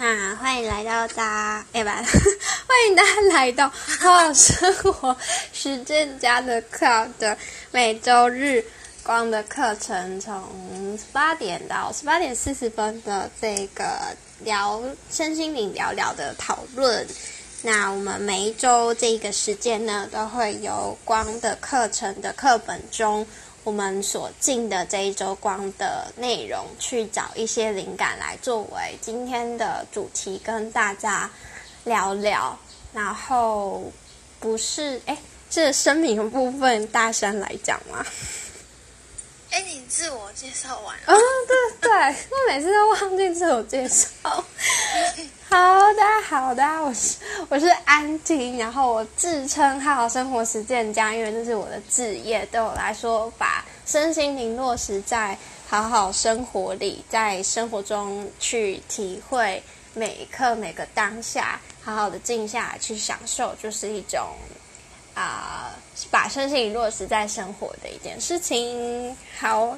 那欢迎来到大哎不，欢迎大家来到好好生活实践家的课的每周日光的课程，从八点到十八点四十分的这个聊身心灵聊聊的讨论。那我们每一周这个时间呢，都会有光的课程的课本中。我们所进的这一周光的内容，去找一些灵感来作为今天的主题，跟大家聊聊。然后不是哎，这声明部分，大声来讲吗？哎，你自我介绍完了？嗯，对对，我每次都忘记自我介绍。好的，好的，我是我是安婷，然后我自称好好生活实践家，因为这是我的职业。对我来说，把身心灵落实在好好生活里，在生活中去体会每一刻每个当下，好好的静下来去享受，就是一种啊，把身心灵落实在生活的一件事情。好，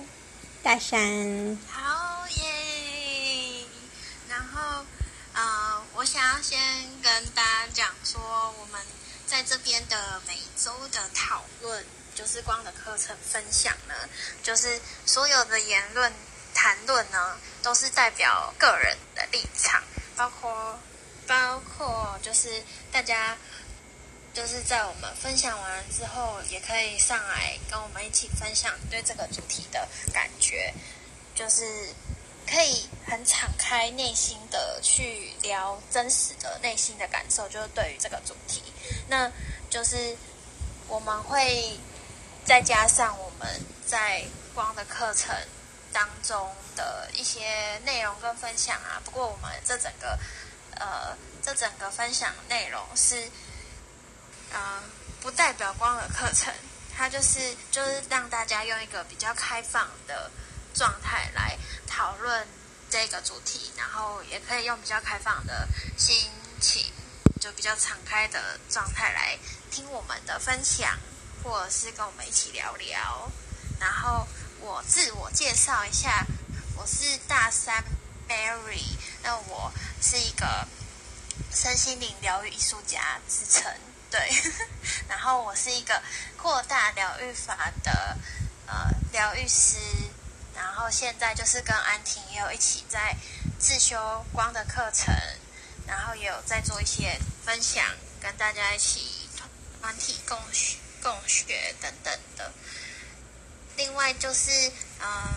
大山，好耶，然后。呃，我想要先跟大家讲说，我们在这边的每周的讨论，就是光的课程分享呢，就是所有的言论谈论呢，都是代表个人的立场，包括包括就是大家就是在我们分享完之后，也可以上来跟我们一起分享对这个主题的感觉，就是。可以很敞开内心的去聊真实的内心的感受，就是对于这个主题，那就是我们会再加上我们在光的课程当中的一些内容跟分享啊。不过我们这整个呃，这整个分享内容是啊，不代表光的课程，它就是就是让大家用一个比较开放的。状态来讨论这个主题，然后也可以用比较开放的心情，就比较敞开的状态来听我们的分享，或者是跟我们一起聊聊。然后我自我介绍一下，我是大三 Mary，那我是一个身心灵疗愈艺术家自称，对。然后我是一个扩大疗愈法的呃疗愈师。然后现在就是跟安婷也有一起在自修光的课程，然后也有在做一些分享，跟大家一起团体共学、共学等等的。另外就是，嗯，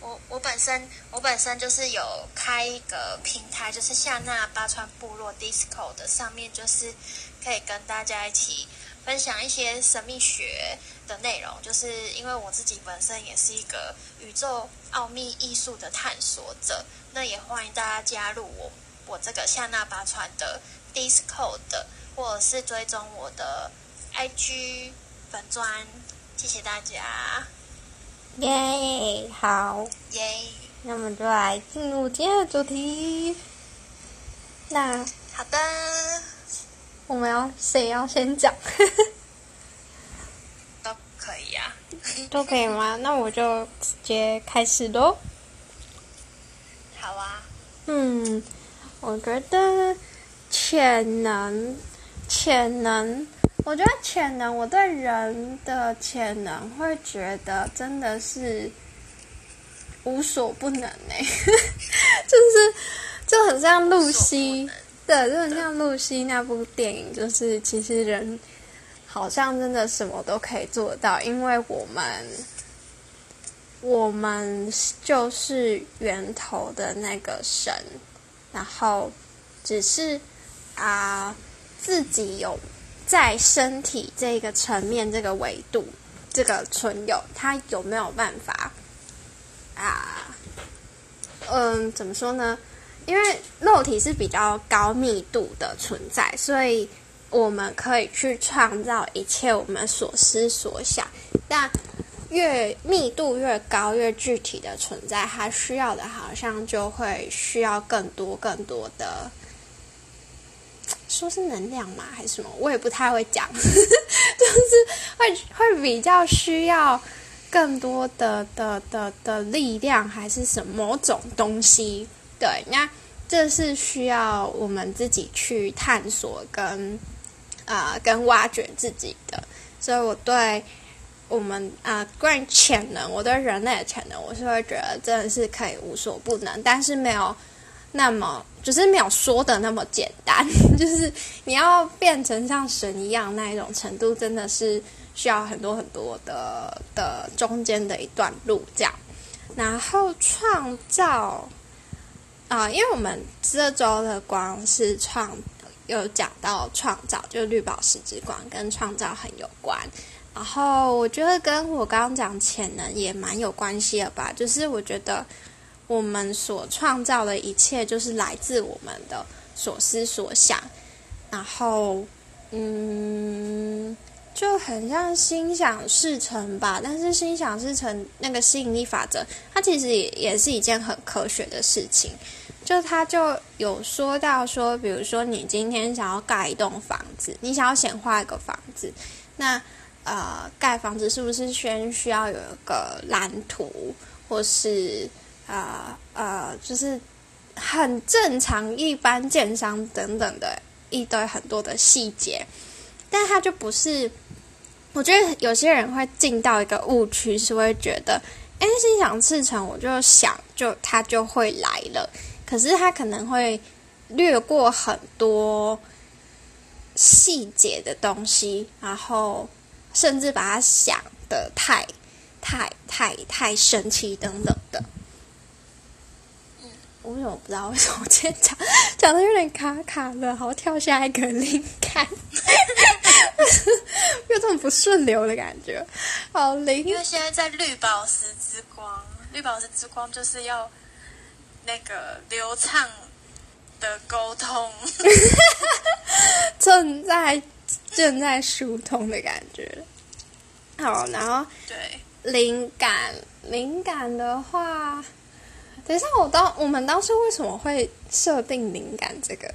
我我本身我本身就是有开一个平台，就是夏纳巴川部落 Disco 的上面，就是可以跟大家一起。分享一些神秘学的内容，就是因为我自己本身也是一个宇宙奥秘艺术的探索者，那也欢迎大家加入我我这个夏纳巴川的 Discord，或者是追踪我的 IG 粉砖，谢谢大家。耶，好，耶，那我们就来进入今天的主题。那好的。我们要谁要先讲？都可以啊，都可以吗？那我就直接开始喽。好啊。嗯，我觉得潜能，潜能，我觉得潜能，我对人的潜能会觉得真的是无所不能哎，就是就很像露西。对，就很像露西那部电影，就是其实人好像真的什么都可以做到，因为我们我们就是源头的那个神，然后只是啊自己有在身体这个层面、这个维度、这个存有，他有没有办法啊？嗯，怎么说呢？因为肉体是比较高密度的存在，所以我们可以去创造一切我们所思所想。但越密度越高、越具体的存在，它需要的好像就会需要更多、更多的，说是能量嘛，还是什么？我也不太会讲，就是会会比较需要更多的的的的力量，还是什么某种东西。对，那这是需要我们自己去探索跟啊、跟挖掘自己的。所以我对我们啊、关于潜能，我对人类的潜能，我是会觉得真的是可以无所不能，但是没有那么，就是没有说的那么简单，就是你要变成像神一样那一种程度，真的是需要很多很多的的中间的一段路这样。然后创造啊、因为我们这周的光是创有讲到创造，就是绿宝石之光跟创造很有关。然后我觉得跟我刚刚讲潜能也蛮有关系的吧，就是我觉得我们所创造的一切就是来自我们的所思所想，然后嗯，就很像心想事成吧。但是心想事成那个吸引力法则，它其实也也是一件很科学的事情。就他就有说到说，比如说你今天想要盖一栋房子，你想要显化一个房子，那呃，盖房子是不是先需要有一个蓝图，或是呃呃，就是很正常一般建商等等的一堆很多的细节，但他就不是。我觉得有些人会进到一个误区，是会觉得，哎，心想事成，我就想，就他就会来了。可是他可能会略过很多细节的东西，然后甚至把它想的太、太、太、太神奇等等的。嗯，我为什么不知道为什么我今天讲讲的有点卡卡的，好跳下一个灵感，有种不顺流的感觉，好灵因为现在在绿宝石之光，绿宝石之光就是要那个流畅的沟通。正在正在疏通的感觉。好，然后对，灵感，灵感的话，等一下，我当我们当时为什么会设定“灵感”这个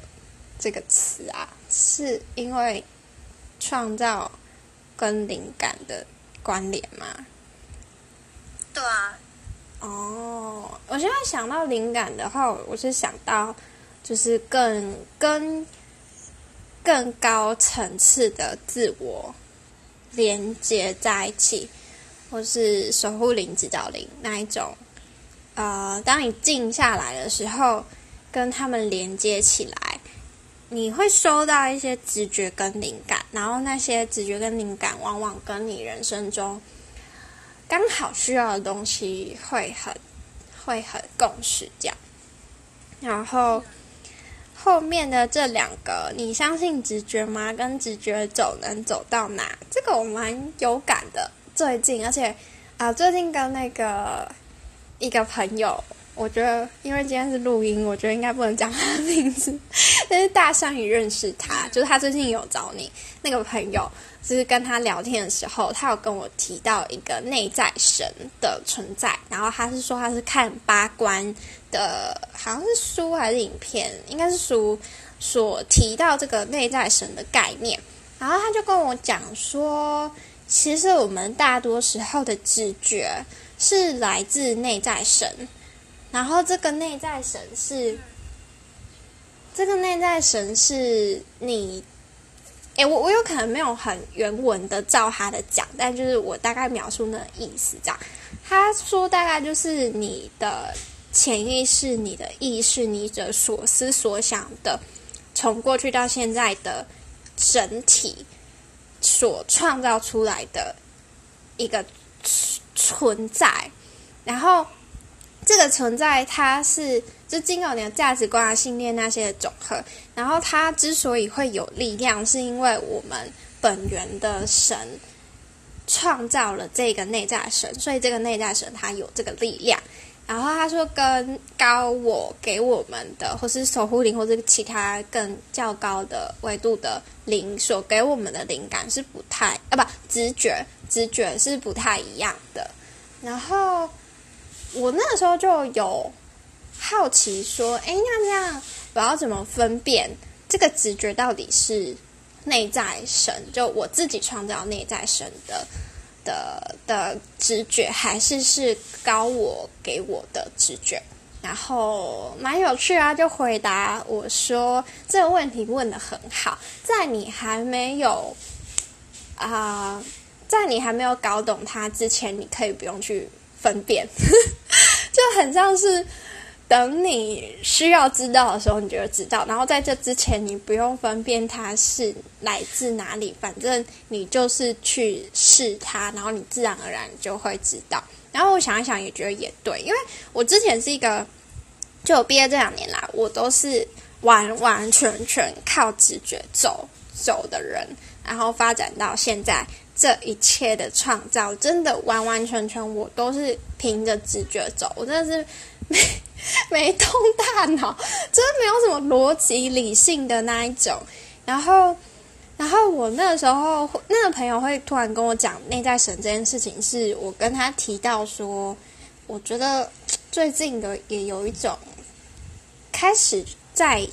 这个词啊？是因为创造跟灵感的关联吗？对啊，哦，我现在想到灵感的话，我是想到就是更跟更高层次的自我连接在一起，或是守护灵、指导灵那一种。呃，当你静下来的时候，跟他们连接起来，你会收到一些直觉跟灵感，然后那些直觉跟灵感往往跟你人生中刚好需要的东西会很会很共识这样。然后后面的这两个，你相信直觉吗？跟直觉走能走到哪？这个我蛮有感的。最近，而且啊、最近跟那个一个朋友，我觉得因为今天是录音，我觉得应该不能讲他的名字，但是大象也认识他，就是他最近有找你那个朋友，就是跟他聊天的时候，他有跟我提到一个内在神的存在，然后他是说他是看八关的，好像是书还是影片，应该是书所提到这个内在神的概念，然后他就跟我讲说，其实我们大多时候的直觉是来自内在神，然后这个内在神是，这个内在神是你。诶，我我有可能没有很原文的照他的讲，但就是我大概描述那个意思这样。他说大概就是你的潜意识、你的意识、你的所思所想的，从过去到现在的整体所创造出来的一个存在，然后这个存在它是就经由你的价值观啊、信念那些的总和。然后它之所以会有力量，是因为我们本源的神创造了这个内在神，所以这个内在神它有这个力量。然后他说，跟高我给我们的，或是守护灵，或者其他更较高的维度的灵所给我们的灵感是不太啊，不直觉，直觉是不太一样的。然后我那个时候就有好奇说，哎，那这样我要怎么分辨这个直觉到底是内在神，就我自己创造内在神的的的直觉，还是是高我给我的直觉？然后蛮有趣啊，就回答我说这个问题问的很好，在你还没有啊，在你还没有搞懂它之前，你可以不用去分辨，就很像是等你需要知道的时候，你就会知道。然后在这之前，你不用分辨它是来自哪里，反正你就是去试它，然后你自然而然就会知道。然后我想一想，也觉得也对，因为我之前是一个，就毕业这两年来，我都是完完全全靠直觉走走的人，然后发展到现在，这一切的创造，真的完完全全我都是凭着直觉走，我真的是没没动大脑，真的没有什么逻辑理性的那一种，然后。然后我那个时候，那个朋友会突然跟我讲内在神这件事情，是我跟他提到说，我觉得最近的也有一种开始在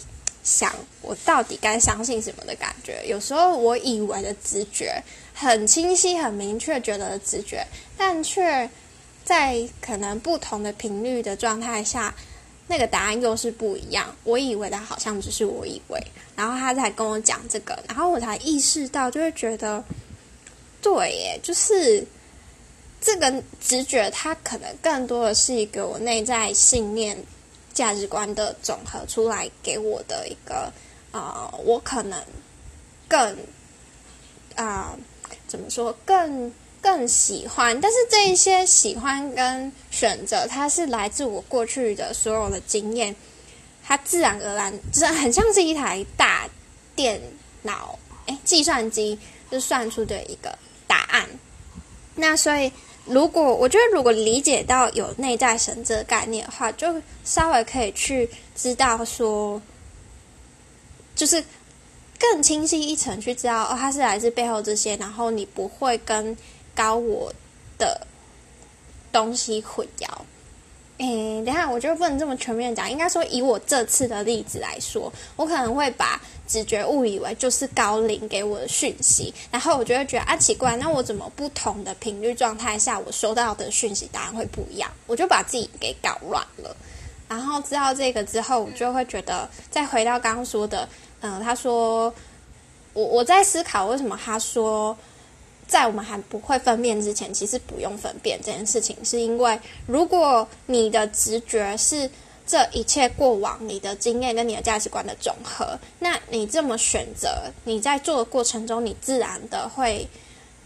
想，我到底该相信什么的感觉。有时候我以为的直觉很清晰、很明确，觉得直觉，但却在可能不同的频率的状态下。那个答案又是不一样。我以为的好像只是我以为，然后他才跟我讲这个，然后我才意识到，就会觉得，对耶，就是这个直觉，它可能更多的是一个我内在信念、价值观的总和出来给我的一个啊，我可能更啊，怎么说更。更喜欢，但是这一些喜欢跟选择，它是来自我过去的所有的经验，它自然而然，就是很像是一台大电脑，哎，计算机就算出的一个答案。那所以，如果我觉得，如果理解到有内在神这个概念的话，就稍微可以去知道说，就是更清晰一层去知道，哦，它是来自背后这些，然后你不会跟。高我的东西混淆，诶，等下，我觉得不能这么全面讲。应该说，以我这次的例子来说，我可能会把直觉误以为就是高龄给我的讯息，然后我就会觉得啊，奇怪，那我怎么不同的频率状态下，我收到的讯息答案会不一样？我就把自己给搞乱了。然后知道这个之后，我就会觉得，再回到刚刚说的，嗯，他说，我我在思考为什么他说。在我们还不会分辨之前，其实不用分辨这件事情，是因为如果你的直觉是这一切过往你的经验跟你的价值观的总和，那你这么选择，你在做的过程中，你自然的会，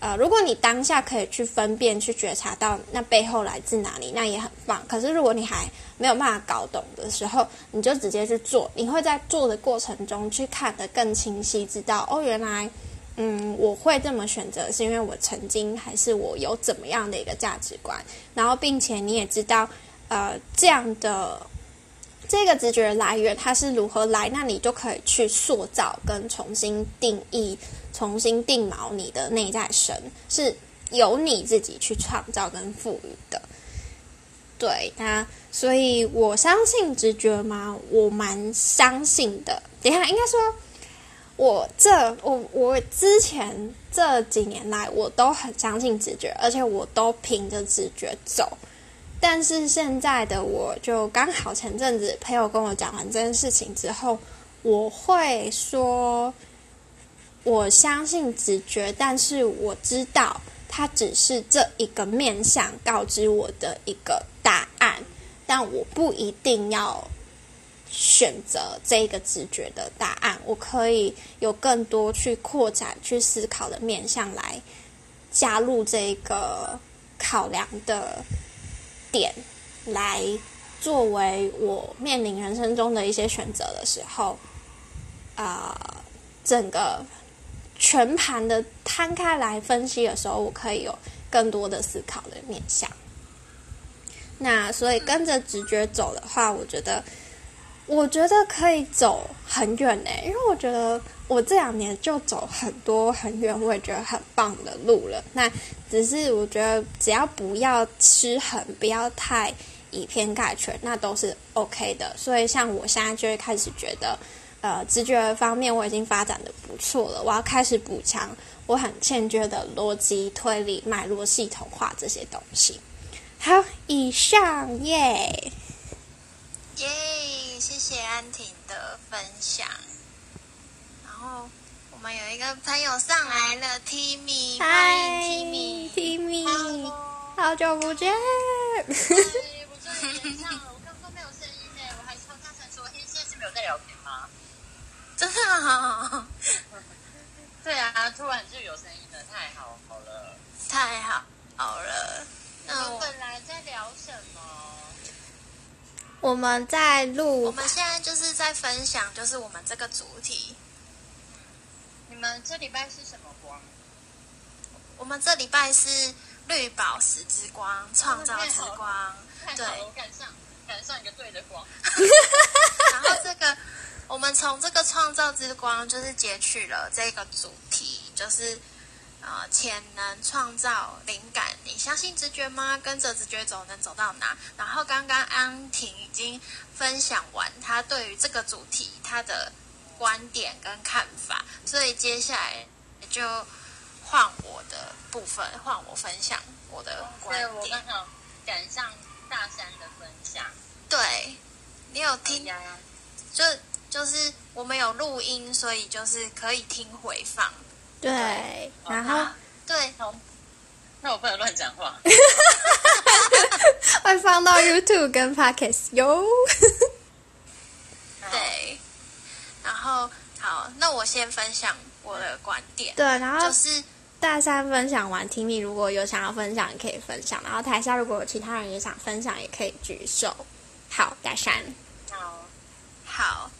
呃，如果你当下可以去分辨、去觉察到那背后来自哪里，那也很棒。可是如果你还没有办法搞懂的时候，你就直接去做，你会在做的过程中去看得更清晰，知道哦，原来。嗯，我会这么选择，是因为我曾经还是我有怎么样的一个价值观，然后并且你也知道，呃，这样的这个直觉来源它是如何来，那你就可以去塑造跟重新定义、重新定锚你的内在神，是由你自己去创造跟赋予的。对，那所以我相信直觉吗？我蛮相信的。等下应该说。我这我我之前这几年来，我都很相信直觉，而且我都凭着直觉走。但是现在的我就刚好前阵子朋友跟我讲完这件事情之后，我会说我相信直觉，但是我知道它只是这一个面向告知我的一个答案，但我不一定要。选择这个直觉的答案，我可以有更多去扩展、去思考的面向来加入这个考量的点，来作为我面临人生中的一些选择的时候，啊，整个全盘的摊开来分析的时候，我可以有更多的思考的面向。那所以跟着直觉走的话，我觉得。我觉得可以走很远呢，因为我觉得我这两年就走很多很远，我也觉得很棒的路了。那只是我觉得只要不要失衡，不要太以偏概全，那都是 OK 的。所以像我现在就会开始觉得，呃，直觉方面我已经发展的不错了，我要开始补强我很欠缺的逻辑推理、脉络系统化这些东西。好，以上耶耶。谢谢安婷的分享。然后我们有一个朋友上来了，Timmy，欢迎 Timmy，Timmy，好久不见。我终于连上了，我刚刚没有声音呢，我还超大声说，现在是没有在聊？真的啊？对啊，突然就有声音了，太好好了，太好好了。那我我们本来在聊什么？我们在录我，们现在就是在分享，就是我们这个主题。你们这礼拜是什么光？我们这礼拜是绿宝石之光，创造之光。对赶上赶上一个对的光。然后这个，我们从这个创造之光，就是截取了这个主题，就是呃潜能、创造、灵感。你相信直觉吗？跟着直觉走，能走到哪？然后刚刚安婷已经分享完她对于这个主题她的观点跟看法，所以接下来就换我的部分，换我分享我的观点，我点刚。好赶上大山的分享。对，你有听呀，就就是我们有录音，所以就是可以听回放。对，然后对，好，那我不能乱讲话。会放到 YouTube 跟 Podcast 哟。对，然后好，那我先分享我的观点，对，然后就是大三分享完，Timmy 如果有想要分享，也可以分享。然后台下如果有其他人也想分享，也可以举手。好，大山，好，好。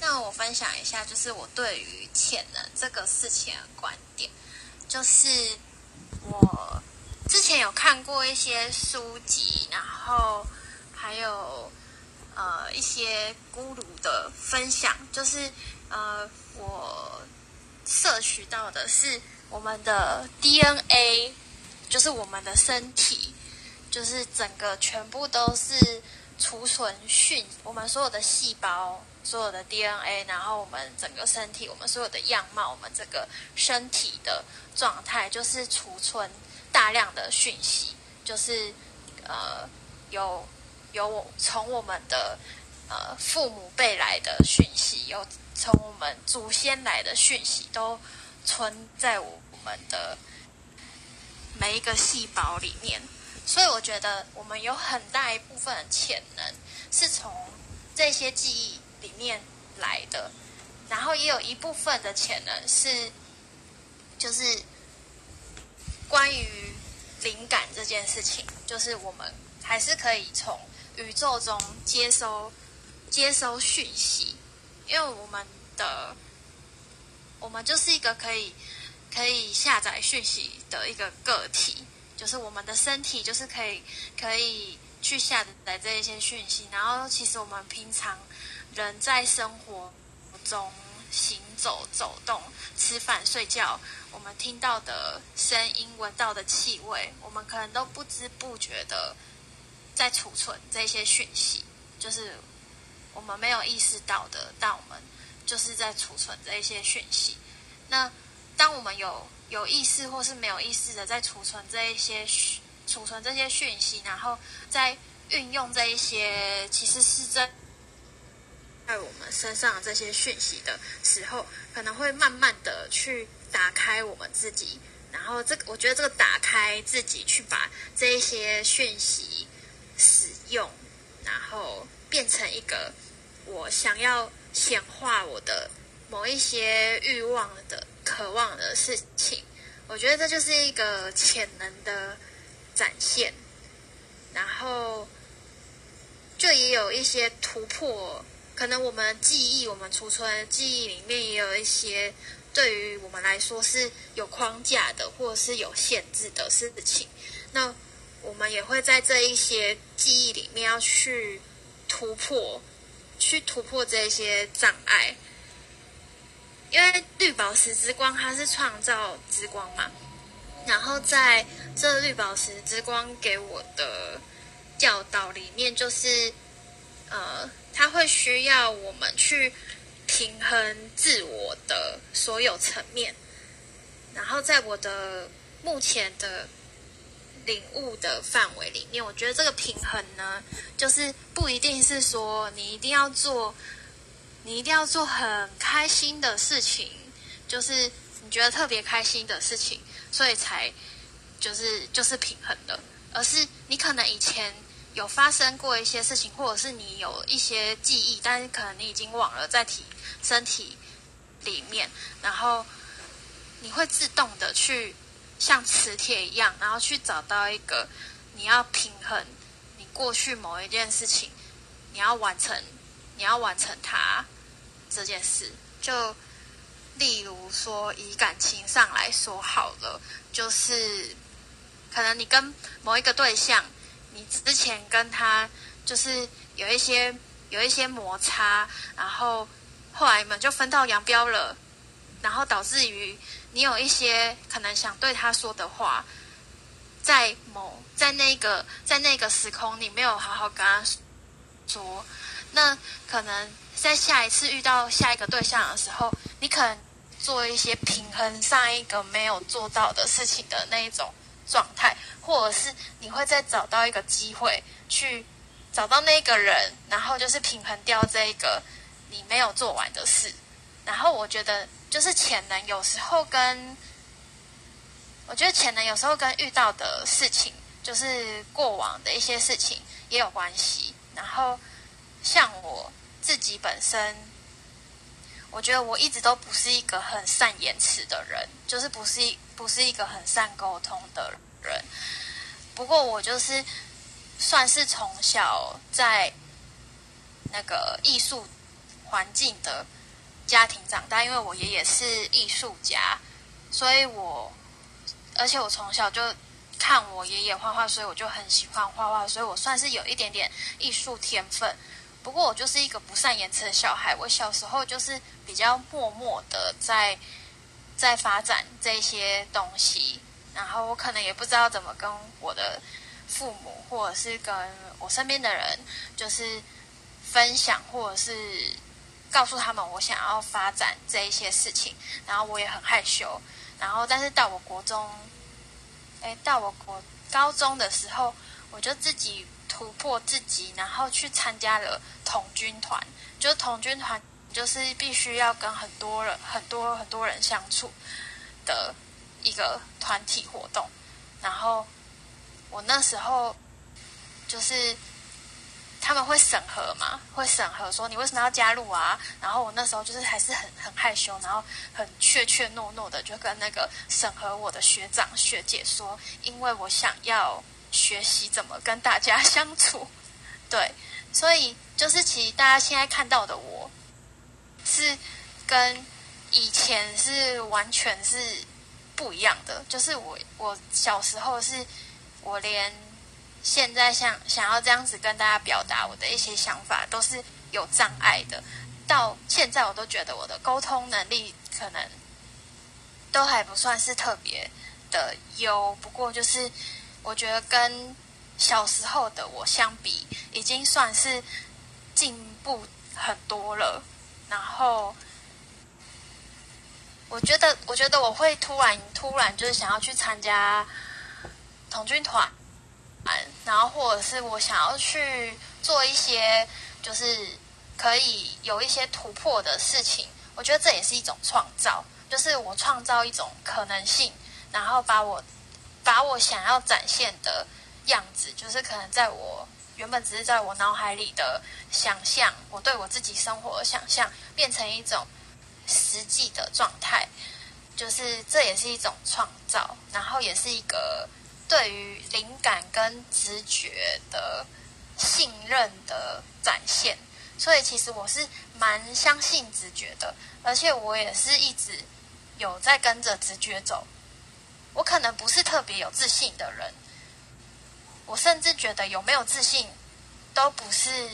那我分享一下，就是我对于潜能这个事情的观点，就是我之前有看过一些书籍，然后还有呃一些孤独的分享，就是呃我摄取到的是我们的 DNA，就是我们的身体，就是整个全部都是储存讯，我们所有的细胞。所有的 DNA，然后我们整个身体，我们所有的样貌，我们这个身体的状态，就是储存大量的讯息，就是呃有有我从我们的呃父母辈来的讯息，有从我们祖先来的讯息，都存在我们的每一个细胞里面。所以我觉得我们有很大一部分的潜能是从这些记忆里面来的，然后也有一部分的潜能是，就是关于灵感这件事情，就是我们还是可以从宇宙中接收接收讯息，因为我们的我们就是一个可以可以下载讯息的一个个体，就是我们的身体就是可以可以去下载这一些讯息，然后其实我们平常。人在生活中行走、走动、吃饭、睡觉，我们听到的声音、闻到的气味，我们可能都不知不觉的在储存这些讯息，就是我们没有意识到的，但我们就是在储存这一些讯息。那当我们有有意识或是没有意识的在储存这一些储存这些讯息，然后在运用这一些，其实是在。在我们身上这些讯息的时候，可能会慢慢的去打开我们自己，然后这个我觉得这个打开自己，去把这一些讯息使用，然后变成一个我想要显化我的某一些欲望的渴望的事情，我觉得这就是一个潜能的展现，然后就也有一些突破。可能我们记忆，我们储存记忆里面也有一些对于我们来说是有框架的，或者是有限制的事情。那我们也会在这一些记忆里面要去突破，去突破这些障碍。因为绿宝石之光它是创造之光嘛，然后在这绿宝石之光给我的教导里面，就是呃。它会需要我们去平衡自我的所有层面，然后在我的目前的领悟的范围里面，我觉得这个平衡呢，就是不一定是说你一定要做，你一定要做很开心的事情，就是你觉得特别开心的事情，所以才就是就是平衡的，而是你可能以前有发生过一些事情，或者是你有一些记忆，但是可能你已经忘了在体身体里面，然后你会自动的去。像磁铁一样，然后去找到一个你要平衡你过去某一件事情，你要完成，你要完成它这件事。就例如说，以感情上来说好了，就是可能你跟某一个对象，你之前跟他就是有一些有一些摩擦，然后后来你们就分道扬镳了，然后导致于。你有一些可能想对他说的话，在某在那个在那个时空，你没有好好跟他说，那可能在下一次遇到下一个对象的时候，你可能做一些平衡上一个没有做到的事情的那一种状态，或者是你会再找到一个机会去找到那个人，然后就是平衡掉这一个你没有做完的事，然后我觉得。就是潜能有时候跟，我觉得潜能有时候跟遇到的事情，就是过往的一些事情也有关系。然后像我自己本身，我觉得我一直都不是一个很善言辞的人，就是不是不是一个很善沟通的人。不过我就是算是从小在那个艺术环境的。家庭长大，因为我爷爷是艺术家，所以我，而且我从小就看我爷爷画画，所以我就很喜欢画画，所以我算是有一点点艺术天分。不过我就是一个不善言辞的小孩，我小时候就是比较默默的在在发展这些东西，然后我可能也不知道怎么跟我的父母或者是跟我身边的人就是分享，或者是。告诉他们我想要发展这一些事情，然后我也很害羞，然后但是到我国中，哎，到我国高中的时候，我就自己突破自己，然后去参加了童军团。就是童军团就是必须要跟很多人、很多很多人相处的一个团体活动。然后我那时候就是。他们会审核嘛？会审核说你为什么要加入啊？然后我那时候就是还是很很害羞，然后很怯怯懦懦的，就跟那个审核我的学长学姐说，因为我想要学习怎么跟大家相处。对，所以就是其实大家现在看到的我，是跟以前是完全是不一样的。就是我我小时候是我连。现在想想要这样子跟大家表达我的一些想法，都是有障碍的。到现在我都觉得我的沟通能力可能都还不算是特别的优，不过就是我觉得跟小时候的我相比，已经算是进步很多了。然后我觉得，我觉得我会突然突然就是想要去参加童军团。然后，或者是我想要去做一些，就是可以有一些突破的事情。我觉得这也是一种创造，就是我创造一种可能性，然后把我把我想要展现的样子，就是可能在我原本只是在我脑海里的想象，我对我自己生活的想象，变成一种实际的状态。就是这也是一种创造，然后也是一个。对于灵感跟直觉的信任的展现，所以其实我是蛮相信直觉的，而且我也是一直有在跟着直觉走。我可能不是特别有自信的人，我甚至觉得有没有自信都不是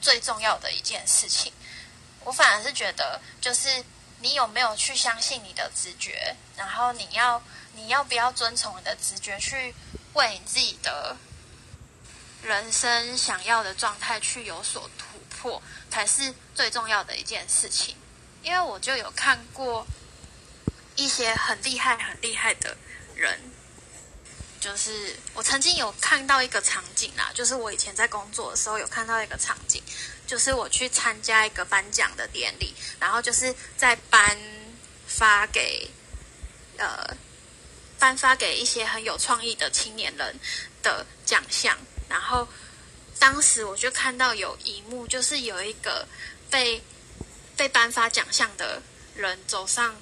最重要的一件事情。我反而是觉得，就是你有没有去相信你的直觉，然后你要。你要不要遵从你的直觉，去为你自己的人生想要的状态去有所突破，才是最重要的一件事情。因为我就有看过一些很厉害、很厉害的人，就是我曾经有看到一个场景啦，就是我以前在工作的时候有看到一个场景，就是我去参加一个颁奖的典礼，然后就是在颁发给呃颁发给一些很有创意的青年人的奖项，然后当时我就看到有一幕，就是有一个被被颁发奖项的人走上。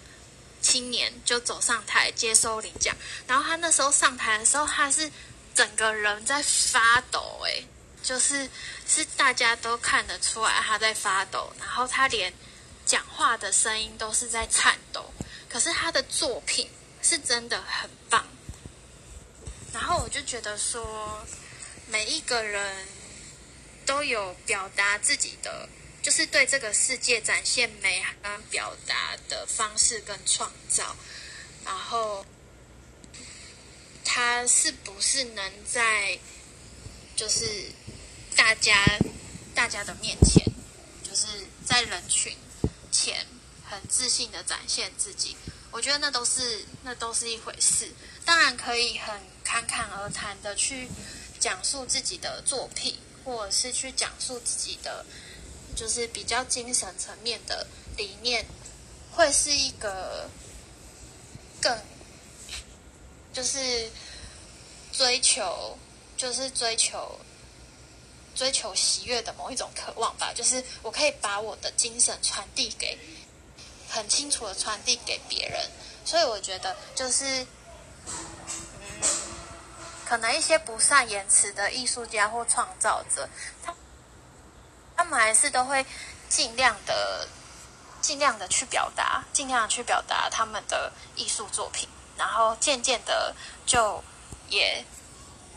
青年就走上台接收领奖，然后他那时候上台的时候，他是整个人在发抖，诶，就是是大家都看得出来他在发抖，然后他连讲话的声音都是在颤抖，可是他的作品是真的很棒，然后我就觉得说，每一个人都有表达自己的。就是对这个世界展现美跟表达的方式跟创造，然后他是不是能在就是大家大家的面前，就是在人群前很自信的展现自己？我觉得那都是那都是一回事。当然可以很侃侃而谈的去讲述自己的作品，或者是去讲述自己的。就是比较精神层面的理念，会是一个更就是追求，就是追求追求喜悦的某一种渴望吧。就是我可以把我的精神传递给很清楚的传递给别人，所以我觉得就是嗯，可能一些不善言辞的艺术家或创造者，他。们还是都会尽量的、尽量的去表达，尽量去表达他们的艺术作品，然后渐渐的就也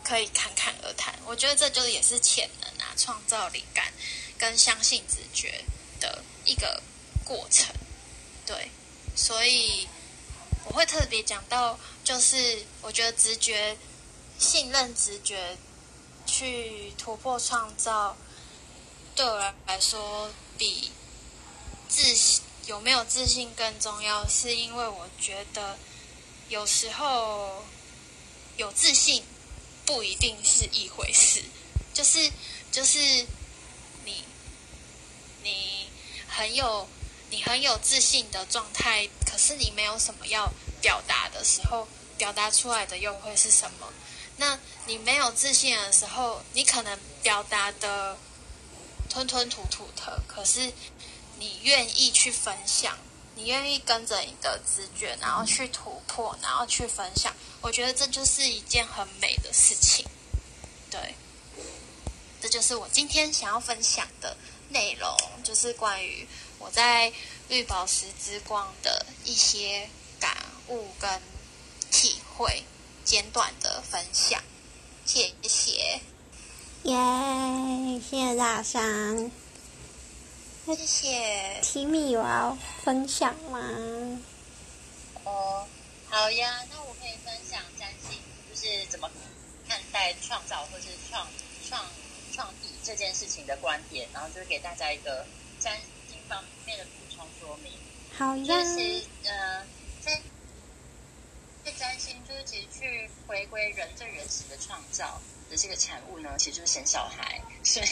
可以侃侃而谈。我觉得这就也是潜能啊，创造灵感跟相信直觉的一个过程。对，所以我会特别讲到，就是我觉得直觉、信任直觉去突破创造。对我来说，比自信有没有自信更重要，是因为我觉得有时候有自信不一定是一回事，就是就是你你很有你很有自信的状态，可是你没有什么要表达的时候，表达出来的又会是什么？那你没有自信的时候，你可能表达的。吞吞吐吐的，可是你愿意去分享，你愿意跟着你的直觉，然后去突破，然后去分享，我觉得这就是一件很美的事情。对，这就是我今天想要分享的内容，就是关于我在绿宝石之光的一些感悟跟体会，简短的分享，谢谢。耶！谢谢大山，谢谢。提米有要分享吗？哦，好呀，那我可以分享占星，就是怎么看待创造或是创创创意这件事情的观点，然后就是给大家一个占星方面的补充说明。好呀。就是呃，在在占星，就是其实去回归人最原始的创造。的这个产物呢，其实就是生小孩，所以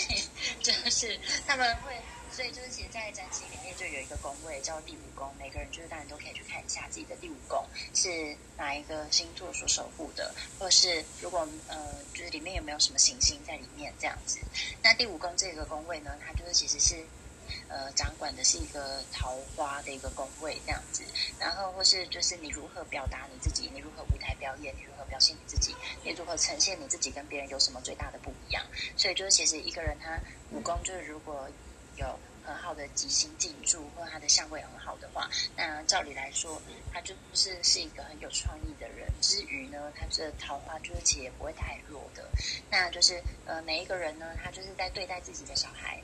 真的是他们会，所以就是其实，在占星里面就有一个宫位叫第五宫，每个人就是当然都可以去看一下自己的第五宫是哪一个星座所守护的，或者是如果呃，就是里面有没有什么行星在里面这样子。那第五宫这个宫位呢，它就是其实是。呃，掌管的是一个桃花的一个宫位这样子，然后或是就是你如何表达你自己，你如何舞台表演，表现你自己，你如何呈现你自己跟别人有什么最大的不一样？所以就是其实一个人他武功就是如果有很好的吉星进驻，或他的相位很好的话，那照理来说，他就是是一个很有创意的人。之余呢，他这桃花就是其实也不会太弱的。那就是呃，每一个人呢，他就是在对待自己的小孩。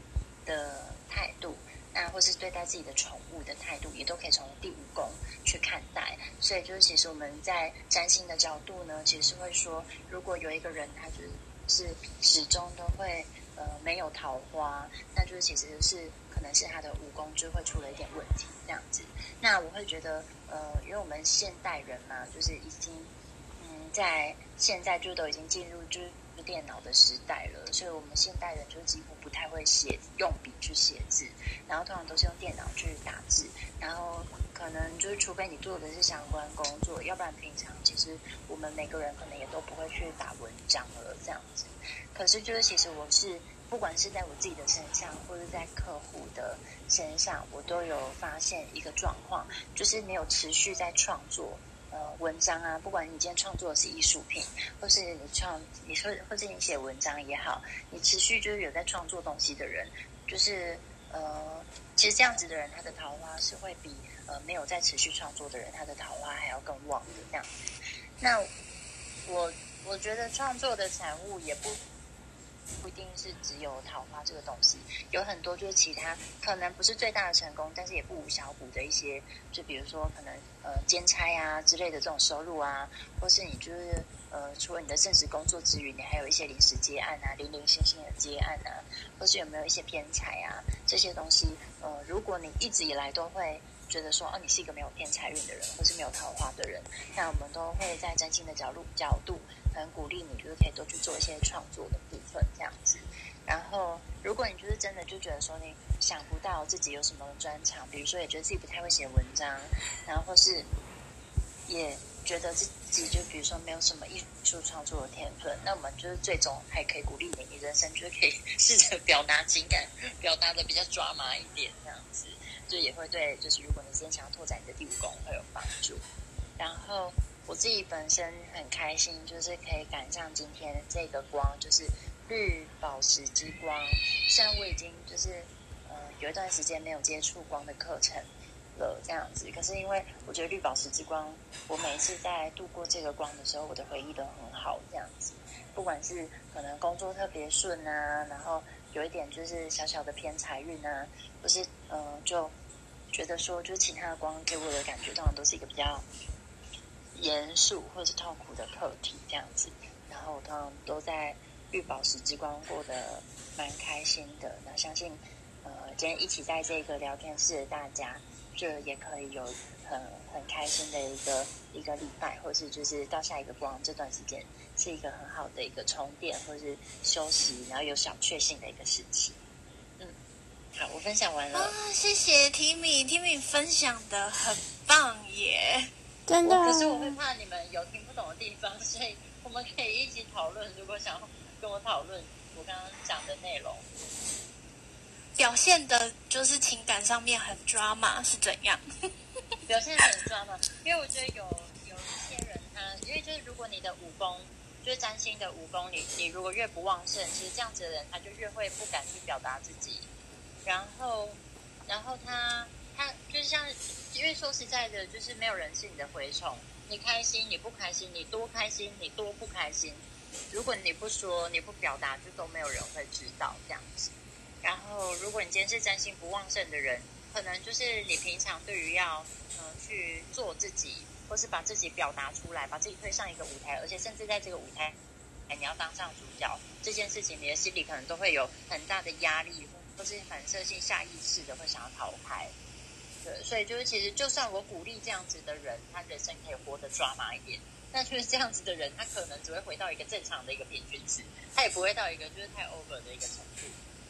的态度，那或是对待自己的宠物的态度，也都可以从第五宫去看待。所以，就是其实我们在占星的角度呢，其实是会说，如果有一个人他就是始终都会呃没有桃花，那就是其实是可能是他的武功就会出了一点问题这样子。那我会觉得呃，因为我们现代人嘛，就是已经嗯。在现在就都已经进入就是电脑的时代了，所以我们现代人就几乎不太会写用笔去写字，然后通常都是用电脑去打字，然后可能就是除非你做的是相关工作，要不然平常其实我们每个人可能也都不会去打文章了这样子。可是就是其实我是不管是在我自己的身上，或者在客户的身上，我都有发现一个状况，就是没有持续在创作。呃，文章啊，不管你今天创作的是艺术品，或是你创，你说或者你写文章也好，你持续就是有在创作东西的人，就是呃，其实这样子的人，他的桃花是会比呃没有在持续创作的人，他的桃花还要更旺的这样。那我我觉得创作的产物也不。不一定是只有桃花这个东西，有很多就是其他可能不是最大的成功，但是也不无小补的一些，就比如说可能呃兼差啊之类的这种收入啊，或是你就是呃除了你的正式工作之余，你还有一些临时接案啊、零零星星的接案啊，或是有没有一些偏财啊这些东西，呃，如果你一直以来都会觉得说哦你是一个没有偏财运的人，或是没有桃花的人，那我们都会在占星的角度角度。很鼓励你，就是可以多去做一些创作的部分，这样子。然后，如果你就是真的就觉得说你想不到自己有什么专长，比如说也觉得自己不太会写文章，然后或是也觉得自己就比如说没有什么艺术创作的天分，那我们就是最终还可以鼓励你，你人生就是可以试着表达情感，表达的比较抓马一点，这样子，就也会对，就是如果你今天想要拓展你的第五宫会有帮助。然后。我自己本身很开心，就是可以赶上今天这个光，就是绿宝石之光。虽然我已经就是呃有一段时间没有接触光的课程了，这样子，可是因为我觉得绿宝石之光，我每一次在度过这个光的时候，我的回忆都很好，这样子。不管是可能工作特别顺啊，然后有一点就是小小的偏财运啊，或是呃就觉得说，就是其他的光给我的感觉，通常都是一个比较。严肃或者是痛苦的课题这样子，然后我通常都在绿宝石之光过得蛮开心的。那相信呃，今天一起在这个聊天室的大家，就也可以有很很开心的一个一个礼拜，或是就是到下一个光这段时间，是一个很好的一个充电或是休息，然后有小确幸的一个时期。嗯，好，我分享完了。谢谢 Timmy，Timmy 分享的很棒耶。真的，可是我会怕你们有听不懂的地方，所以我们可以一起讨论。如果想要跟我讨论我刚刚讲的内容，表现的就是情感上面很抓马是怎样？表现很抓马，因为我觉得有有一些人他，因为就是如果你的武功就是占星的武功，你你如果越不旺盛，其实这样子的人他就越会不敢去表达自己，然后然后他他就是像。因为说实在的，就是没有人是你的蛔虫。你开心，你不开心，你多开心，你多不开心。如果你不说，你不表达，就都没有人会知道这样子。然后，如果你今天是占星不旺盛的人，可能就是你平常对于要呃去做自己，或是把自己表达出来，把自己推上一个舞台，而且甚至在这个舞台，哎，你要当上主角这件事情，你的心里可能都会有很大的压力，或是反射性、下意识的会想要逃开。所以就是，其实就算我鼓励这样子的人，他人生可以活得抓马一点，但就是这样子的人，他可能只会回到一个正常的一个平均值，他也不会到一个就是太 over 的一个程度。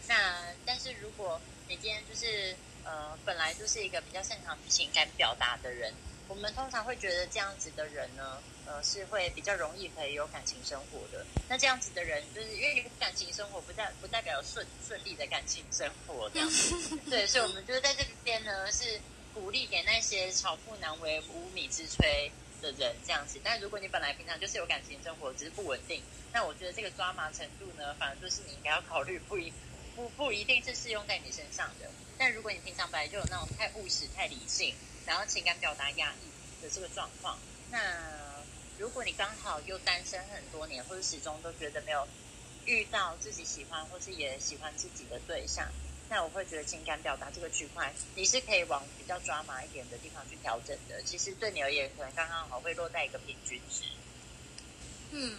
那但是如果你今天就是呃，本来就是一个比较擅长情感表达的人。我们通常会觉得这样子的人呢，呃，是会比较容易可以有感情生活的。那这样子的人，就是因为感情生活不代不代表顺顺利的感情生活这样子。对，所以我们就是在这边呢，是鼓励给那些巧妇难为无米之炊的人这样子。但如果你本来平常就是有感情生活，只是不稳定，那我觉得这个抓麻程度呢，反而就是你应该要考虑，不一不不一定是适用在你身上的。但如果你平常本来就有那种太务实、太理性。然后情感表达压抑的这个状况，那如果你刚好又单身很多年，或者始终都觉得没有遇到自己喜欢或是也喜欢自己的对象，那我会觉得情感表达这个区块，你是可以往比较抓马一点的地方去调整的。其实对你而言，可能刚刚好会落在一个平均值。嗯，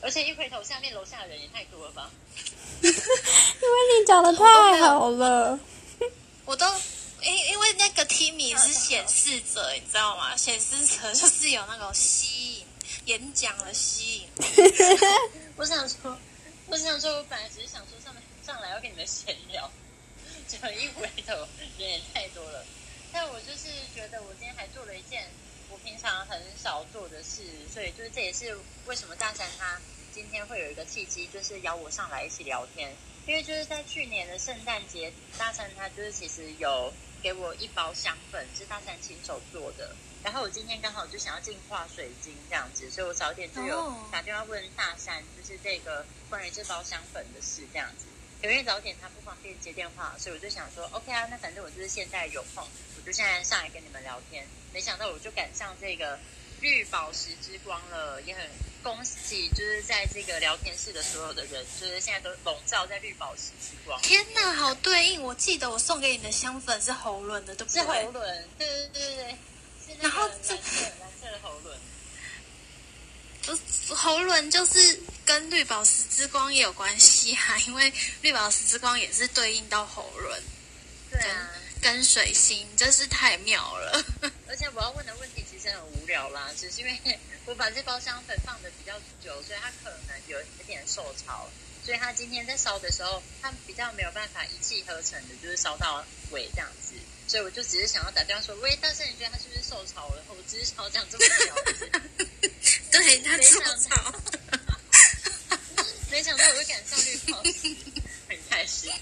而且一回头，下面楼下的人也太多了吧？因为你讲的太好了，我都。因因为那个 Timmy 是显示者，你知道吗？显示者就是有那种吸引演讲的吸引。我想说，我想说，我本来只是想说上面上来要跟你们闲聊，结果一回头人也太多了。但我就是觉得我今天还做了一件我平常很少做的事，所以就是这也是为什么大山他今天会有一个契机，就是邀我上来一起聊天。因为就是在去年的圣诞节，大山他就是其实有给我一包香粉，是大山亲手做的。然后我今天刚好就想要净化水晶这样子，所以我早点就有打电话问大山，就是这个关于这包香粉的事这样子。因为早点他不方便接电话，所以我就想说，OK 啊，那反正我就是现在有空，我就现在上来跟你们聊天。没想到我就赶上这个绿宝石之光了，也很恭喜，就是在这个聊天室的所有的人，就是现在都笼罩在绿宝石之光。天哪，好对应！我记得我送给你的香粉是喉轮的，对不对？是喉轮，对对对对对。然后这蓝色蓝色的喉轮，喉轮就是跟绿宝石之光也有关系啊，因为绿宝石之光也是对应到喉轮，对啊，跟水星，真是太妙了。而且我要问的问题其实很无 聊啦，只是因为我把这包香粉放的比较久，所以它可能有一点受潮，所以它今天在烧的时候，它比较没有办法一气呵成的，就是烧到尾这样子。所以我就只是想要打电话说，喂，大圣，你觉得他是不是受潮了？我只是想讲这么聊。对他受潮，没想到我会赶上绿宝石，很开心，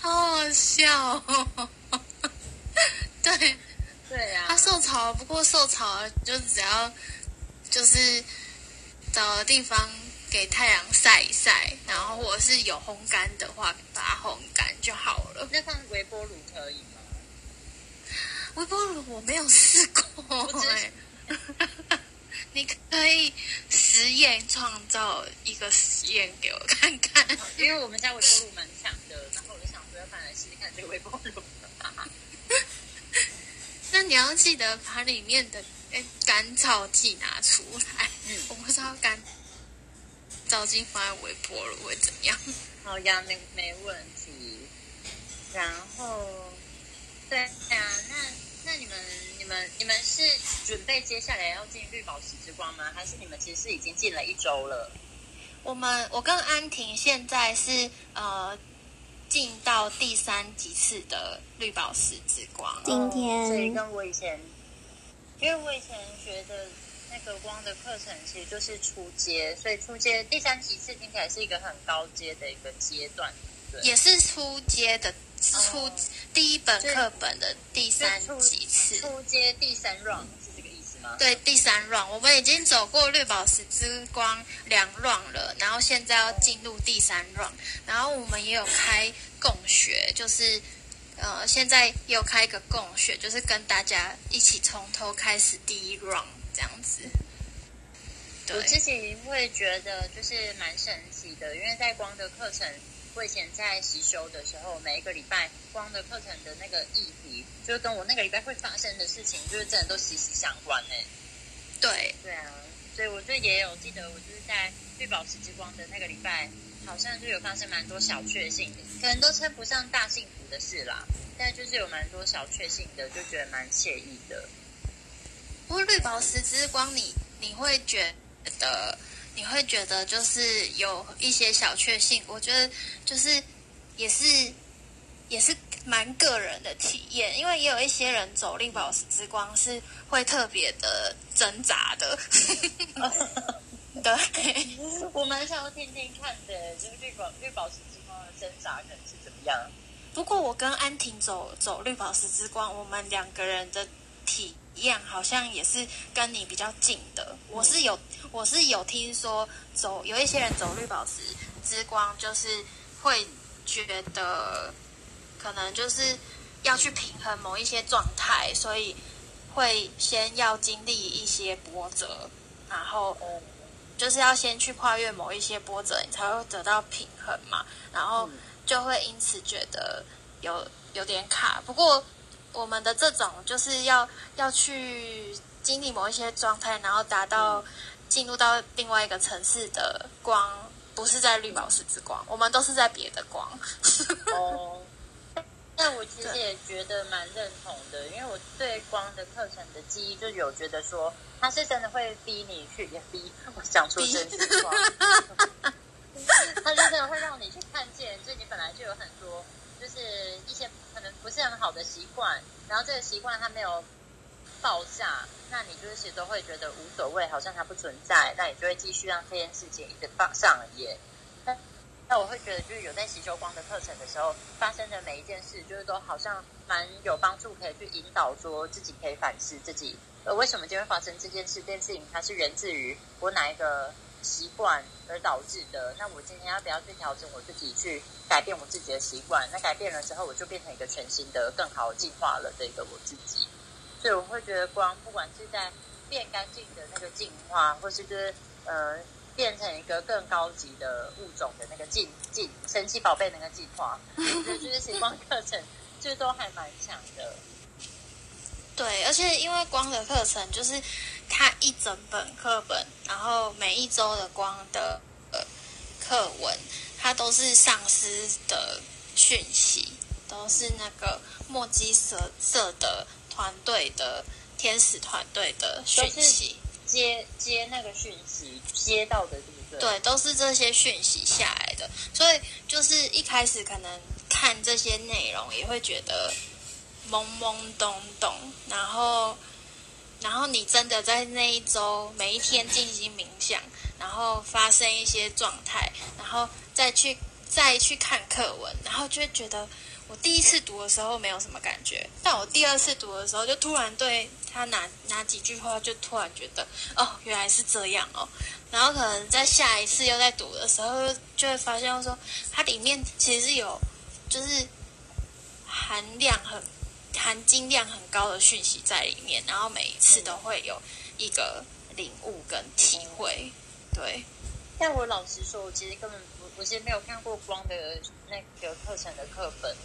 好好笑哦。对，对呀、他受潮，不过受潮就只要就是找个地方给太阳晒一晒，然后或者是有烘干的话，把它烘干就好了。那放微波炉可以吗？微波炉我没有试过我只是哎、你可以实验创造一个实验给我看看。因为我们家微波炉蛮强的，然后我就想说，要不然来试试看这个微波炉。那你要记得把里面的诶干燥剂拿出来。嗯我不知道干燥剂放在微波炉会怎样。好呀，没没问题。然后，对呀、那那你们你们你们是准备接下来要进绿宝石之光吗？还是你们其实已经进了一周了？我们我跟安婷现在是呃进到第三级次的绿宝石之光。今天哦所以跟我以前，因为我以前学的那个光的课程其实就是初阶，所以初阶第三级次听起来是一个很高阶的一个阶段。对，也是初阶的初、哦第一本课本的第三级次。初阶第三 round 吗？对，第三 round 我们已经走过绿宝石之光两 round 了，然后现在要进入第三 round，然后我们也有开共学，就是呃，现在又开一个共学，就是跟大家一起从头开始第一 round 这样子。我，自己会觉得就是蛮神奇的，因为在光的课程，我以前在习修的时候，每一个礼拜光的课程的那个议题，就是跟我那个礼拜会发生的事情，就是真的都息息相关呢。对，对啊，所以我就也有记得，我就是在绿宝石之光的那个礼拜，好像就有发生蛮多小确幸的，可能都称不上大幸福的事啦，但就是有蛮多小确幸的，就觉得蛮惬意的。不过绿宝石之光你，你会觉得，你会觉得就是有一些小确幸，我觉得就是也是也是蛮个人的体验，因为也有一些人走绿宝石之光是会特别的挣扎的，对。我蛮想要听听看的，就是绿宝绿宝石之光的挣扎可能是怎么样？不过我跟安婷走走绿宝石之光，我们两个人的体验好像也是跟你比较近的。我是有我是有听说走有一些人走绿宝石之光，就是会觉得可能就是要去平衡某一些状态，所以会先要经历一些波折，然后嗯就是要先去跨越某一些波折，你才会得到平衡嘛。然后嗯就会因此觉得有有点卡。不过我们的这种就是要要去经历某一些状态，然后达到进入到另外一个城市的光，不是在绿宝石之光，我们都是在别的光。哦，那但我其实也觉得蛮认同的，因为我对光的课程的记忆就有觉得说，它是真的会逼你去，也逼 我讲出真心话，它就真的会让你去看见，就你本来就有很多，就是一些可能不是很好的习惯，然后这个习惯它没有爆炸，那你就是其实都会觉得无所谓，好像它不存在，那你就会继续让这件事情一直放上演。那我会觉得，就是有在习修光的课程的时候发生的每一件事，就是都好像蛮有帮助，可以去引导说自己可以反思自己，呃，为什么今天发生这件事？这件事情它是源自于我哪一个习惯而导致的？那我今天要不要去调整我自己，去改变我自己的习惯？那改变了之后，我就变成一个全新的、更好进化了的一个我自己。所以我会觉得光，不管是在变干净的那个进化，或是就是呃。变成一个更高级的物种的那个进进神奇宝贝那个进化，就是星光课程，就都还蛮强的。对，而且因为光的课程就是它一整本课本，然后每一周的光的呃课文，它都是上司的讯息，都是那个墨迹社社的团队的天使团队的讯息。接接那个讯息接到的对不对？对，都是这些讯息下来的，所以就是一开始可能看这些内容也会觉得懵懵懂懂，然后然后你真的在那一周每一天进行冥想，然后发生一些状态，然后再去再去看课文，然后就会觉得。我第一次读的时候没有什么感觉，但我第二次读的时候，就突然对他哪哪几句话，就突然觉得哦，原来是这样哦。然后可能在下一次又在读的时候，就会发现说，它里面其实是有就是含量很含金量很高的讯息在里面，然后每一次都会有一个领悟跟体会。对，但我老实说，我其实根本不，我其实没有看过光的那个课程的课本。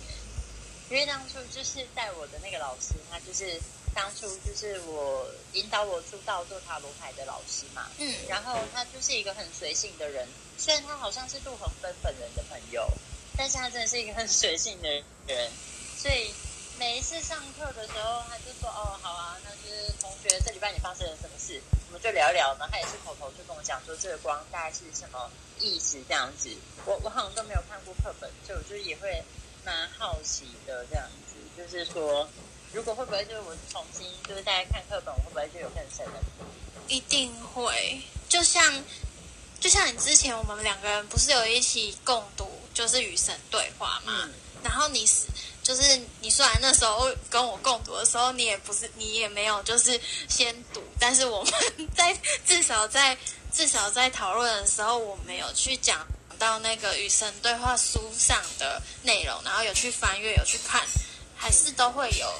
因为当初就是带我的那个老师，他就是当初就是我引导我出道做塔罗牌的老师嘛。嗯。然后他就是一个很随性的人，虽然他好像是杜恒芬本人的朋友，但是他真的是一个很随性的人。所以每一次上课的时候，他就说：“哦，好啊，那就是同学这礼拜你发生了什么事，我们就聊一聊。”然后他也是口头就跟我讲说这个光大概是什么意思这样子。我我好像都没有看过课本，所以我就也会。蛮好奇的这样子，就是说，如果会不会就是我重新就是大家看课本，我会不会就有更深的？一定会，就像就像你之前我们两个人不是有一起共读，就是与神对话嘛？然后你是就是你虽然那时候跟我共读的时候，你也不是你也没有就是先读，但是我们 在至少在至少在讨论的时候，我们有去讲。到那个与神对话书上的内容，然后有去翻阅，有去看，还是都会有，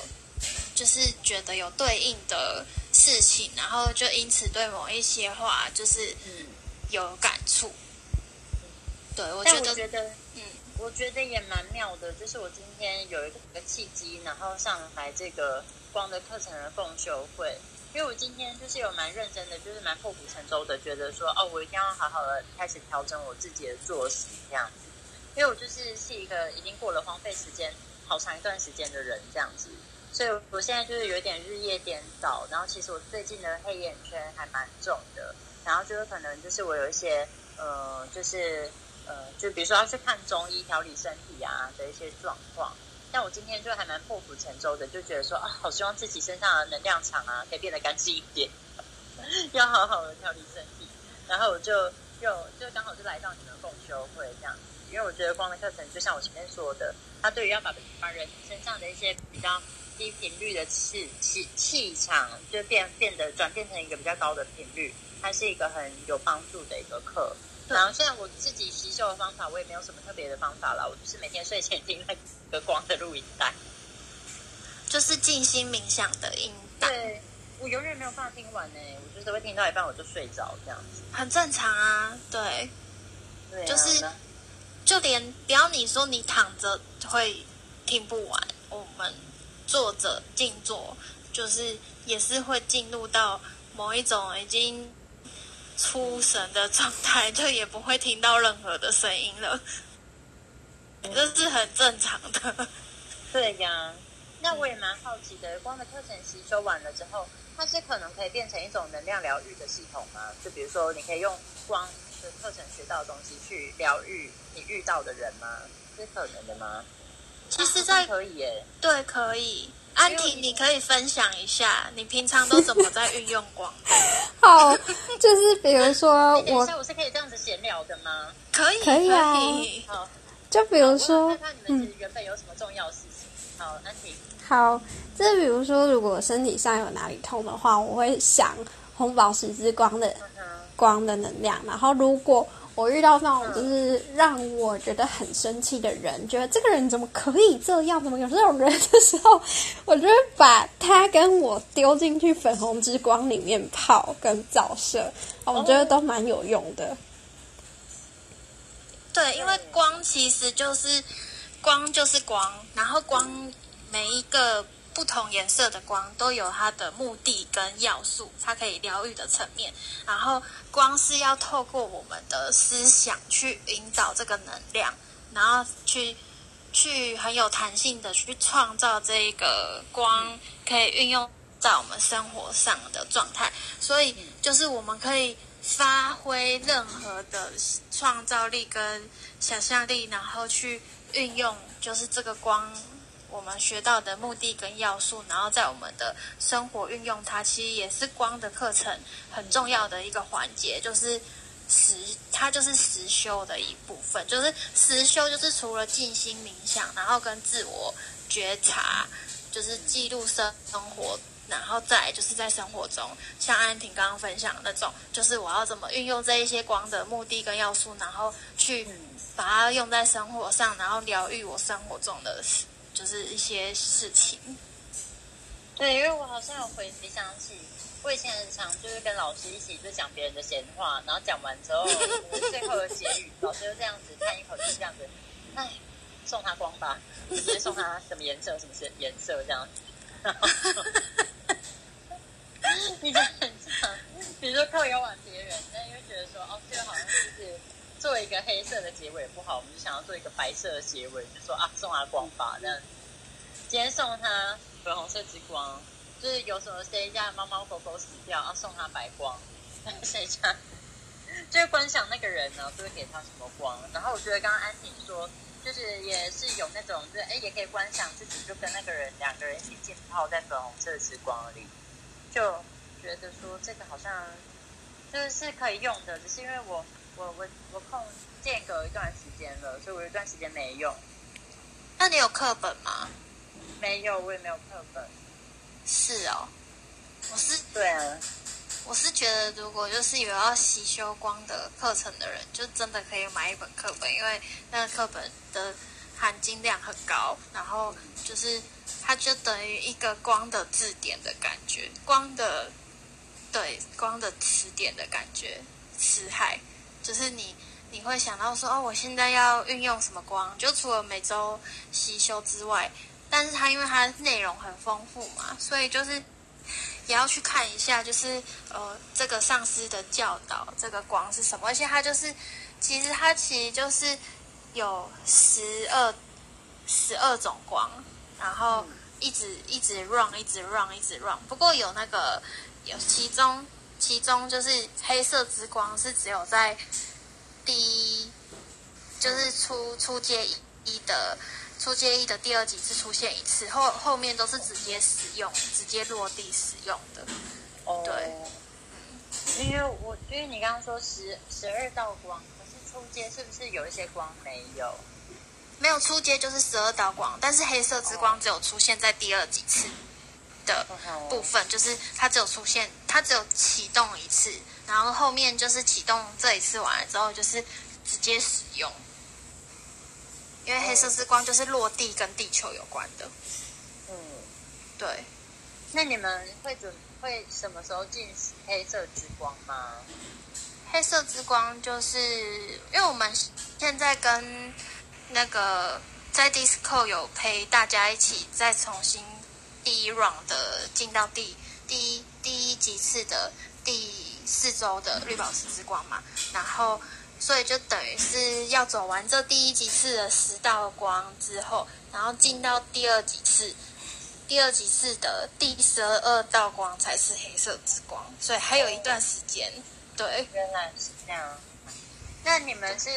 就是觉得有对应的事情，然后就因此对某一些话就是有感触。对，我觉得，嗯，我觉得也蛮妙的，就是我今天有一个契机，然后上来这个光的课程的共修会。因为我今天就是有蛮认真的，就是蛮破釜沉舟的，觉得说哦，我一定要好好的开始调整我自己的作息这样子。因为我就是是一个已经过了荒废时间好长一段时间的人这样子，所以我现在就是有点日夜颠倒。然后其实我最近的黑眼圈还蛮重的，然后就是可能就是我有一些呃，就是呃，就比如说要去看中医调理身体啊的一些状况。但我今天就还蛮破釜沉舟的，就觉得说啊，好希望自己身上的能量场啊，可以变得干净一点，要好好的调理身体。然后我就又就刚好就来到你们共修会这样子，因为我觉得光的课程就像我前面说的，它对于要把把人身上的一些比较低频率的气气气场，就变变得转变成一个比较高的频率，它是一个很有帮助的一个课。然后，现在我自己吸收的方法，我也没有什么特别的方法了，我就是每天睡前听那个光的录音带，就是静心冥想的音带。对，我永远没有办法听完呢，我就是会听到一半我就睡着这样子。很正常啊，对，对，就是就连不要你说你躺着会听不完，我们坐着静坐，就是也是会进入到某一种已经。出神的状态，就也不会听到任何的声音了，这是很正常的。对呀，那我也蛮好奇的，光的课程吸收完了之后，它是可能可以变成一种能量疗愈的系统吗？就比如说，你可以用光的课程学到的东西去疗愈你遇到的人吗？是可能的吗？其实，在可以耶，对，可以。安婷，你可以分享一下，你平常都怎么在运用光？好，就是比如说我，我是可以这样子闲聊的吗？可以，可以啊。好，就比如说，看看你们原本有什么重要事情。好，安婷。好，就比如说，如果身体上有哪里痛的话，我会想红宝石之光的光的能量，然后如果。我遇到那种就是让我觉得很生气的人，觉得这个人怎么可以这样，怎么有这种人的时候，我就会把他跟我丢进去粉红之光里面泡跟照射，我觉得都蛮有用的。对，因为光其实就是光，就是光，然后光每一个。不同颜色的光都有它的目的跟要素，它可以疗愈的层面。然后光是要透过我们的思想去引导这个能量，然后去去很有弹性的去创造这个光，可以运用在我们生活上的状态。所以就是我们可以发挥任何的创造力跟想象力，然后去运用就是这个光。我们学到的目的跟要素，然后在我们的生活运用它，其实也是光的课程很重要的一个环节，就是实，它就是实修的一部分。就是实修，就是除了静心冥想，然后跟自我觉察，就是记录生生活，然后再就是在生活中，像安婷刚刚分享那种，就是我要怎么运用这一些光的目的跟要素，然后去把它用在生活上，然后疗愈我生活中的。就是一些事情，对，因为我好像有回想起，我以前很常就是跟老师一起就讲别人的闲话，然后讲完之后，最后的结语，老师就这样子叹一口气，这样子，哎，送他光吧，直接送他什么颜色，什么颜色这样子，你就很常，比如说靠摇往别人，但又觉得说，哦，这个好像是。做一个黑色的结尾不好，我们就想要做一个白色的结尾，就说啊，送他光吧，那。今天送他粉红色之光，就是有什么谁家猫猫狗狗死掉啊，送他白光。谁 家就是观想那个人呢，就会给他什么光。然后我觉得刚刚安婷说，就是也是有那种，就是哎，也可以观想自己就跟那个人两个人一起浸泡在粉红色之光里，就觉得说这个好像就是是可以用的，只是因为我。我我我空间隔一段时间了，所以我有一段时间没用。那你有课本吗？没有，我也没有课本。是哦，我是对啊，我是觉得如果就是有要习修光的课程的人，就真的可以买一本课本，因为那个课本的含金量很高，然后就是它就等于一个光的字典的感觉，光的对光的词典的感觉，词海。就是你，你会想到说，哦，我现在要运用什么光？就除了每周习修之外，但是它因为它内容很丰富嘛，所以就是也要去看一下，就是呃，这个上司的教导，这个光是什么？而且它就是，其实它其实就是有十二十二种光，然后一直一直 run，一直 run，一直 run。不过有那个有其中。其中就是黑色之光是只有在第一，就是出出街一的出街一的第二集是出现一次，后后面都是直接使用，直接落地使用的。哦，对，因为我因为你刚刚说十十二道光，可是出街是不是有一些光没有？没有出街就是十二道光，但是黑色之光只有出现在第二几次。的部分就是它只有出现，它只有启动一次，然后后面就是启动这一次完了之后就是直接使用，因为黑色之光就是落地跟地球有关的。嗯，对。那你们会准会什么时候进黑色之光吗？黑色之光就是因为我们现在跟那个在 Disco 有陪大家一起再重新。第一 round 的进到第第一第一级次的第四周的绿宝石之光嘛，然后所以就等于是要走完这第一级次的十道光之后，然后进到第二级次，第二级次的第十二道光才是黑色之光，所以还有一段时间。对，原来是这样。那你们是，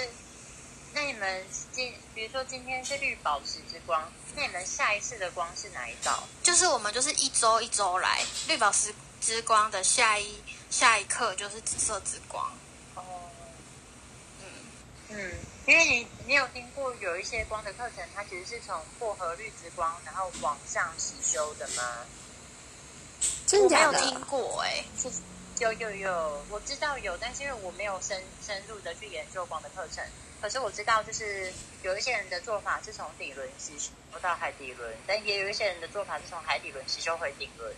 那你们今，比如说今天是绿宝石之光，那你们下一次的光是哪一道？就是我们就是一周一周来，绿宝石之光的下一下一刻就是紫色之光。哦，嗯嗯，因为你你有听过有一些光的课程，它其实是从薄荷绿之光然后往上实修的吗？真假的？我没有听过哎、是有有有，我知道有，但是因为我没有深深入的去研究光的课程，可是我知道就是有一些人的做法是从顶轮吸收到海底轮，但也有一些人的做法是从海底轮吸收回顶轮。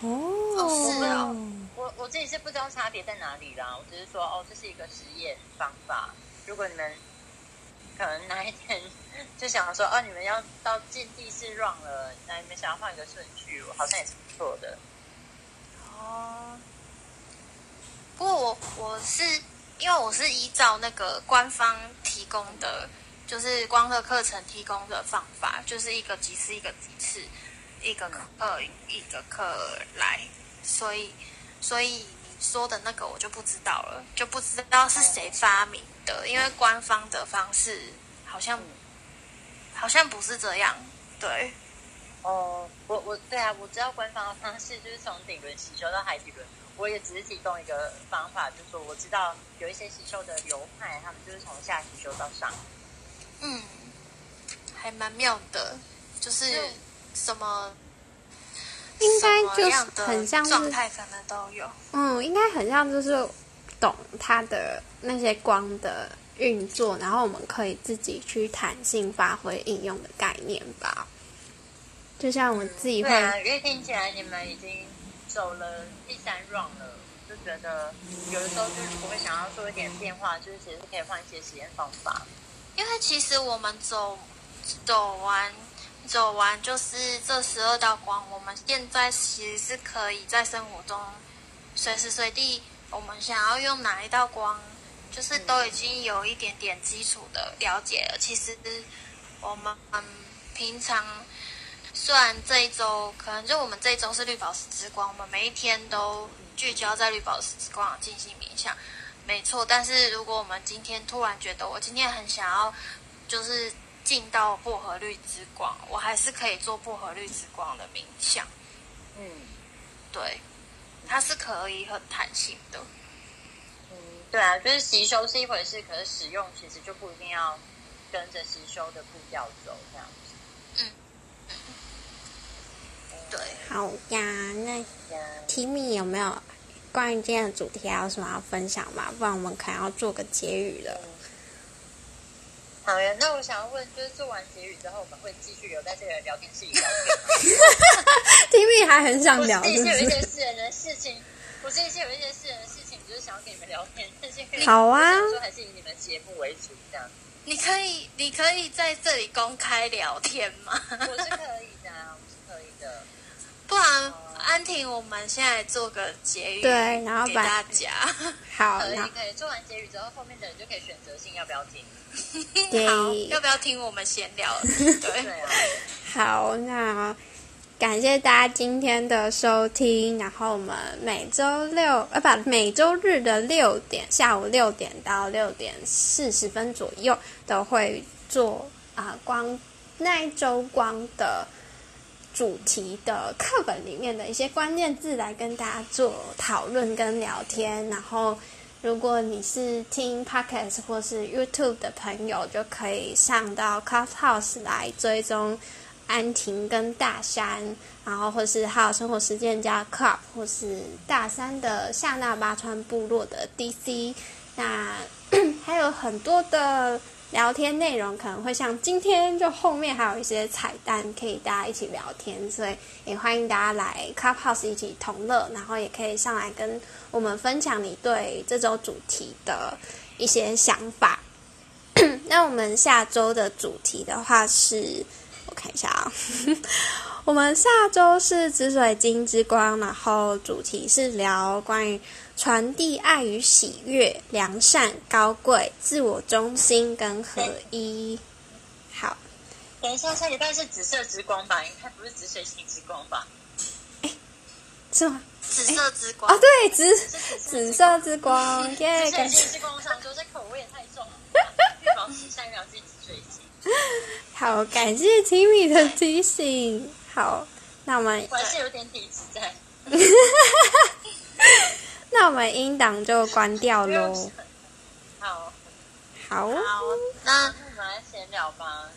哦，是啊我我自己是不知道差别在哪里啦，我只是说哦，这是一个实验方法。如果你们可能哪一天就想说哦，你们要到进第四 round 了，那你们想要换一个顺序，好像也是不错的。哦，不过我我是因为我是依照那个官方提供的，就是光的课程提供的方法，就是一个几次一个几次，一个课一个课来，所以所以你说的那个我就不知道了，就不知道是谁发明的，因为官方的方式好像好像不是这样，对。哦，我我对啊，我知道官方的方式就是从顶轮吸收到海底轮。我也只是提供一个方法，就是说我知道有一些吸收的流派，他们就是从下吸收到上。嗯，还蛮妙的，就是嗯什么应该就是很像是状态可能都有。嗯，应该很像就是懂它的那些光的运作，然后我们可以自己去弹性发挥应用的概念吧。就像我自己会，对啊，因为听起来你们已经走了第三 round 了，就觉得有的时候就是我会想要做一点变化，就是其实可以换一些实验方法。因为其实我们走走完走完就是这十二道光，我们现在其实是可以在生活中随时随地，我们想要用哪一道光，就是都已经有一点点基础的了解了。其实我们嗯平常虽然这一周可能就我们这一周是绿宝石之光，我们每一天都聚焦在绿宝石之光进行冥想。没错，但是如果我们今天突然觉得我今天很想要，就是进到薄荷绿之光，我还是可以做薄荷绿之光的冥想。嗯对，它是可以很弹性的。嗯，对啊，就是吸收是一回事，可是使用其实就不一定要跟着吸收的步调走这样子。嗯对，好呀，那呀 Timmy 有没有关于今天的主题还有什么要分享吗？不然我们可能要做个结语了。好呀，那我想要问，就是做完结语之后，我们会继续留在这个聊天室里聊天吗？Timmy 还很想聊，是不一些有一些？私人的事情，我是一些有一些私人的事情，就是想要跟你们聊天，但是好啊还是以你们节目为主这样。你可以，你可以在这里公开聊天吗？我是可以的啊，我是可以的。不然，安婷，我们现在做个结语，对然后给把大家。好，可以可以，做完结语之后，后面的人就可以选择性要不要听。对 好，要不要听我们闲聊？对，对啊，好，那感谢大家今天的收听。然后我们每周六呃不每周日的六点下午六点到六点四十分左右都会做啊、光那一周光的主题的课本里面的一些关键字来跟大家做讨论跟聊天。然后如果你是听 Podcast 或是 YouTube 的朋友，就可以上到 Clubhouse 来追踪安婷跟大山，然后或是还有生活实践家 Club，或是大山的夏纳巴川部落的 DC。那 还有很多的聊天内容，可能会像今天就后面还有一些彩蛋，可以大家一起聊天，所以也欢迎大家来 Clubhouse 一起同乐，然后也可以上来跟我们分享你对这周主题的一些想法。那我们下周的主题的话是，我看一下啊、我们下周是紫水晶之光，然后主题是聊关于传递爱与喜悦、良善、高贵、自我中心跟合一。好，等一下，下礼拜是紫色之光吧？应该不是紫水晶之光吧？是吗？紫色之光哦，对，紫紫紫色之光，耶！紫水感谢晶之光，我想说这口味也太重了。预防时下一秒是紫水晶。好，感谢 Timmy 的提醒。好，那我们我还是有点底子在。那我们音档就关掉喽。好，好，好，那那我们来闲聊吧。